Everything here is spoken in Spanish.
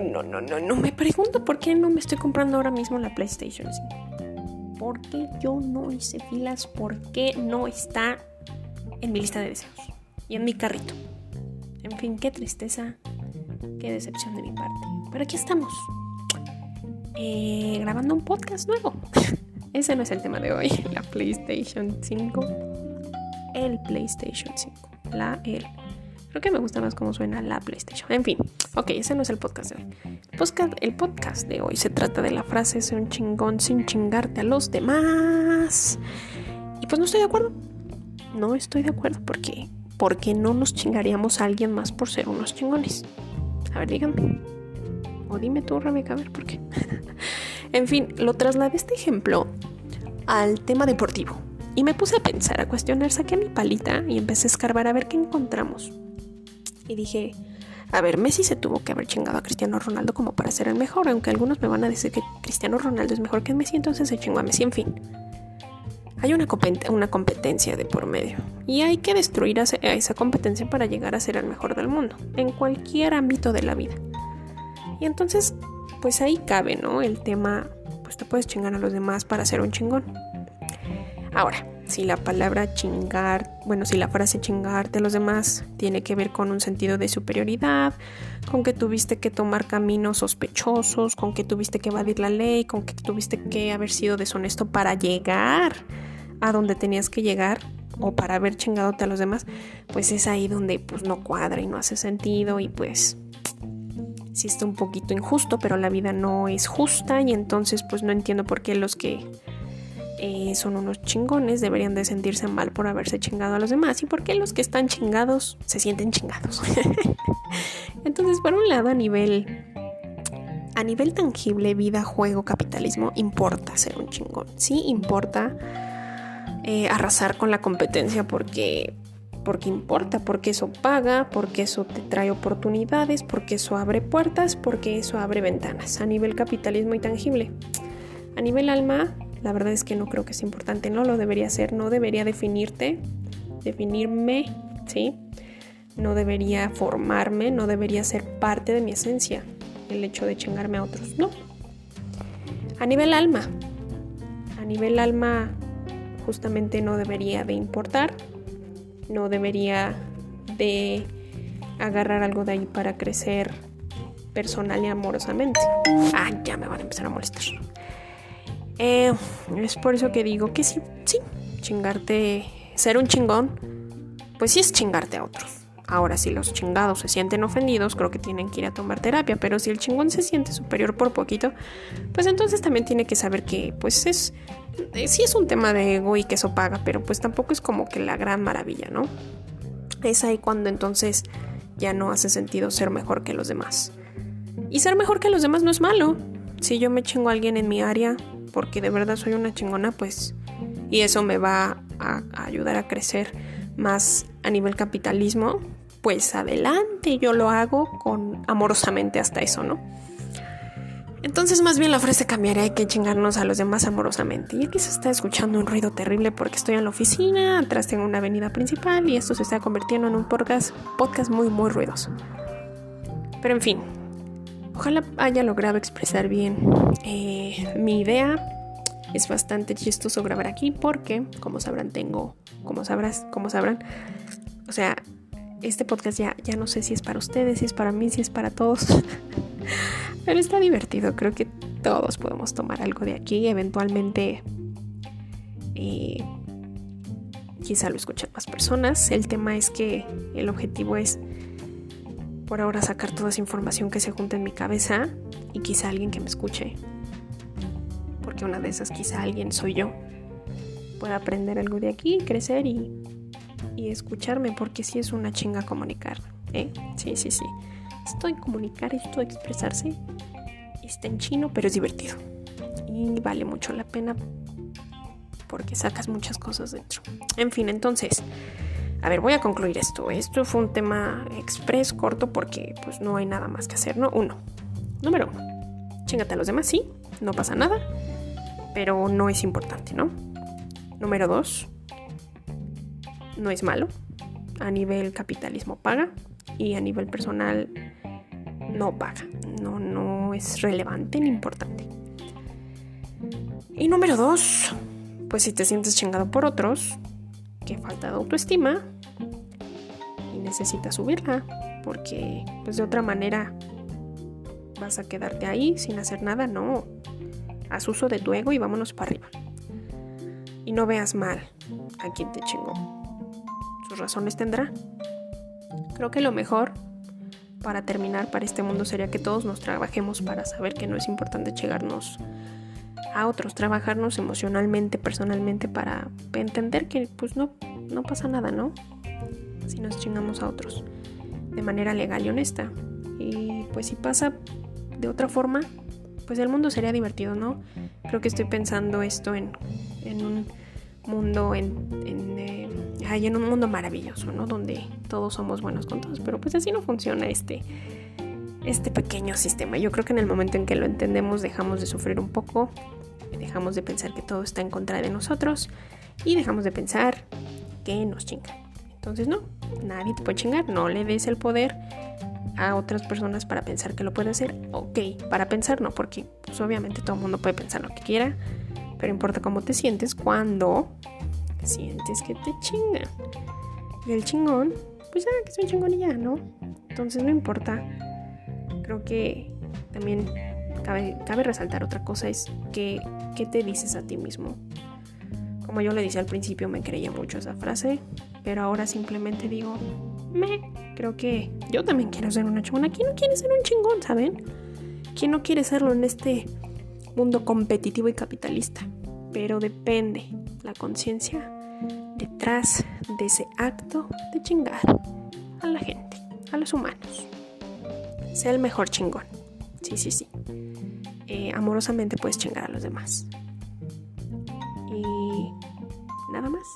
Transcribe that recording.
no, no, no, no. Me pregunto por qué no me estoy comprando ahora mismo la PlayStation 5. ¿Por qué yo no hice filas? ¿Por qué no está en mi lista de deseos? Y en mi carrito. En fin, qué tristeza, qué decepción de mi parte. Pero aquí estamos. Eh, grabando un podcast nuevo. Ese no es el tema de hoy. La PlayStation 5. El PlayStation 5. La el. Creo que me gusta más cómo suena la PlayStation. En fin, ok, ese no es el podcast de hoy. El podcast, el podcast de hoy se trata de la frase ser un chingón sin chingarte a los demás. Y pues no estoy de acuerdo. No estoy de acuerdo porque porque no nos chingaríamos a alguien más por ser unos chingones. A ver, díganme. O dime tú, Rebeca, a ver por qué. en fin, lo trasladé este ejemplo al tema deportivo. Y me puse a pensar, a cuestionar, saqué mi palita y empecé a escarbar a ver qué encontramos. Y dije, a ver, Messi se tuvo que haber chingado a Cristiano Ronaldo como para ser el mejor, aunque algunos me van a decir que Cristiano Ronaldo es mejor que Messi, entonces se chingó a Messi, en fin. Hay una, una competencia de por medio y hay que destruir a esa competencia para llegar a ser el mejor del mundo, en cualquier ámbito de la vida. Y entonces, pues ahí cabe, ¿no? El tema, pues te puedes chingar a los demás para ser un chingón. Ahora, si la palabra chingar, bueno, si la frase chingarte a los demás tiene que ver con un sentido de superioridad, con que tuviste que tomar caminos sospechosos, con que tuviste que evadir la ley, con que tuviste que haber sido deshonesto para llegar a donde tenías que llegar o para haber chingadote a los demás, pues es ahí donde pues no cuadra y no hace sentido y pues sí está un poquito injusto, pero la vida no es justa y entonces pues no entiendo por qué los que eh, son unos chingones, deberían de sentirse mal por haberse chingado a los demás. ¿Y por qué los que están chingados se sienten chingados? Entonces, por un lado, a nivel a nivel tangible, vida, juego, capitalismo, importa ser un chingón. Sí, importa eh, arrasar con la competencia porque, porque importa, porque eso paga, porque eso te trae oportunidades, porque eso abre puertas, porque eso abre ventanas. A nivel capitalismo y tangible. A nivel alma, la verdad es que no creo que es importante, no lo debería ser, no debería definirte, definirme, ¿sí? No debería formarme, no debería ser parte de mi esencia el hecho de chingarme a otros, no. A nivel alma, a nivel alma justamente no debería de importar, no debería de agarrar algo de ahí para crecer personal y amorosamente. Ah, ya me van a empezar a molestar. Eh, es por eso que digo que sí, sí, chingarte, ser un chingón, pues sí es chingarte a otros. Ahora, si los chingados se sienten ofendidos, creo que tienen que ir a tomar terapia, pero si el chingón se siente superior por poquito, pues entonces también tiene que saber que, pues es, eh, sí es un tema de ego y que eso paga, pero pues tampoco es como que la gran maravilla, ¿no? Es ahí cuando entonces ya no hace sentido ser mejor que los demás. Y ser mejor que los demás no es malo. Si yo me chingo a alguien en mi área, porque de verdad soy una chingona, pues, y eso me va a, ayudar a crecer más a nivel capitalismo, pues adelante, yo lo hago con amorosamente hasta eso, ¿no? Entonces más bien la frase cambiaría hay que chingarnos a los demás amorosamente. Y aquí se está escuchando un ruido terrible porque estoy en la oficina, atrás tengo una avenida principal y esto se está convirtiendo en un podcast, podcast muy muy ruidoso. Pero en fin, Ojalá haya logrado expresar bien eh, mi idea. Es bastante chistoso grabar aquí porque, como sabrán, tengo, como sabrás, como sabrán, o sea, este podcast ya, ya no sé si es para ustedes, si es para mí, si es para todos. Pero está divertido. Creo que todos podemos tomar algo de aquí. Eventualmente, eh, quizá lo escuchen más personas. El tema es que el objetivo es por ahora sacar toda esa información que se junta en mi cabeza y quizá alguien que me escuche, porque una de esas quizá alguien soy yo, pueda aprender algo de aquí, crecer y, y escucharme, porque sí es una chinga comunicar, ¿eh? Sí, sí, sí. Esto de comunicar, esto de expresarse, está en chino, pero es divertido. Y vale mucho la pena porque sacas muchas cosas dentro. En fin, entonces... A ver, voy a concluir esto. Esto fue un tema express, corto, porque pues no hay nada más que hacer, ¿no? Uno. Número uno. Chingate a los demás, sí, no pasa nada, pero no es importante, ¿no? Número dos. No es malo. A nivel capitalismo paga y a nivel personal no paga. No, no es relevante ni importante. Y número dos, pues si te sientes chingado por otros, que falta de autoestima y necesitas subirla, porque pues de otra manera vas a quedarte ahí sin hacer nada, no. Haz uso de tu ego y vámonos para arriba. Y no veas mal a quien te chingó. Sus razones tendrá. Creo que lo mejor para terminar para este mundo sería que todos nos trabajemos para saber que no es importante llegarnos a otros, trabajarnos emocionalmente, personalmente para entender que pues no, no pasa nada, ¿no? Si nos chingamos a otros de manera legal y honesta. Y pues si pasa de otra forma, pues el mundo sería divertido, ¿no? Creo que estoy pensando esto en, en un mundo, en, en, eh, en un mundo maravilloso, ¿no? Donde todos somos buenos con todos, pero pues así no funciona este, este pequeño sistema. Yo creo que en el momento en que lo entendemos dejamos de sufrir un poco, dejamos de pensar que todo está en contra de nosotros y dejamos de pensar que nos chingan. Entonces no, nadie te puede chingar, no le des el poder a otras personas para pensar que lo puede hacer. Ok, para pensar no, porque pues, obviamente todo mundo puede pensar lo que quiera, pero importa cómo te sientes cuando sientes que te chingan. Y el chingón, pues ya que es un chingón y ya, ¿no? Entonces no importa. Creo que también cabe, cabe resaltar otra cosa, es que, ¿qué te dices a ti mismo? Como yo le dije al principio, me creía mucho esa frase, pero ahora simplemente digo, me, creo que yo también quiero ser una chingona. ¿Quién no quiere ser un chingón, saben? ¿Quién no quiere serlo en este mundo competitivo y capitalista? Pero depende la conciencia detrás de ese acto de chingar a la gente, a los humanos. Sea el mejor chingón. Sí, sí, sí. Eh, amorosamente puedes chingar a los demás. Y nada más.